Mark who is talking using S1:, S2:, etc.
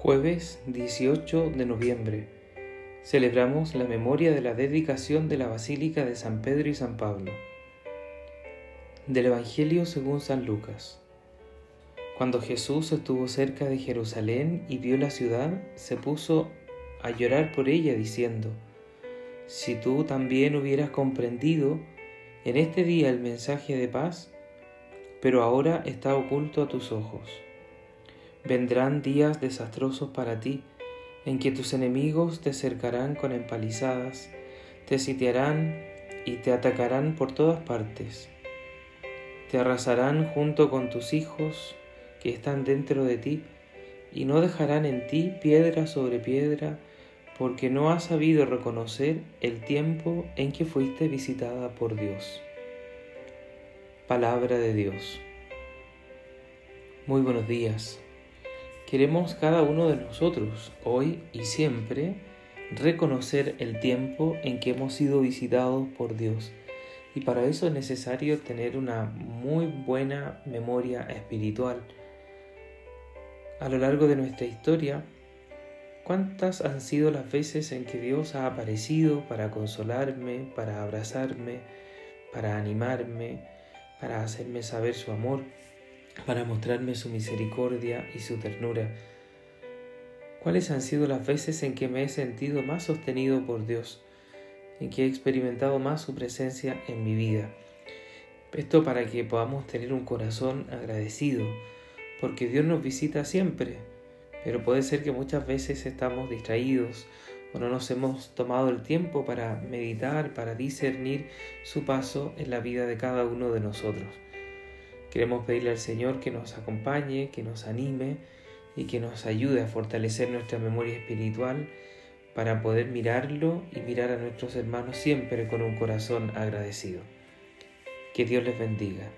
S1: Jueves 18 de noviembre. Celebramos la memoria de la dedicación de la Basílica de San Pedro y San Pablo. Del Evangelio según San Lucas. Cuando Jesús estuvo cerca de Jerusalén y vio la ciudad, se puso a llorar por ella diciendo, Si tú también hubieras comprendido en este día el mensaje de paz, pero ahora está oculto a tus ojos. Vendrán días desastrosos para ti, en que tus enemigos te cercarán con empalizadas, te sitiarán y te atacarán por todas partes. Te arrasarán junto con tus hijos que están dentro de ti, y no dejarán en ti piedra sobre piedra, porque no has sabido reconocer el tiempo en que fuiste visitada por Dios. Palabra de Dios. Muy buenos días. Queremos cada uno de nosotros, hoy y siempre, reconocer el tiempo en que hemos sido visitados por Dios. Y para eso es necesario tener una muy buena memoria espiritual. A lo largo de nuestra historia, ¿cuántas han sido las veces en que Dios ha aparecido para consolarme, para abrazarme, para animarme, para hacerme saber su amor? Para mostrarme su misericordia y su ternura. ¿Cuáles han sido las veces en que me he sentido más sostenido por Dios, en que he experimentado más su presencia en mi vida? Esto para que podamos tener un corazón agradecido, porque Dios nos visita siempre, pero puede ser que muchas veces estamos distraídos o no nos hemos tomado el tiempo para meditar, para discernir su paso en la vida de cada uno de nosotros. Queremos pedirle al Señor que nos acompañe, que nos anime y que nos ayude a fortalecer nuestra memoria espiritual para poder mirarlo y mirar a nuestros hermanos siempre con un corazón agradecido. Que Dios les bendiga.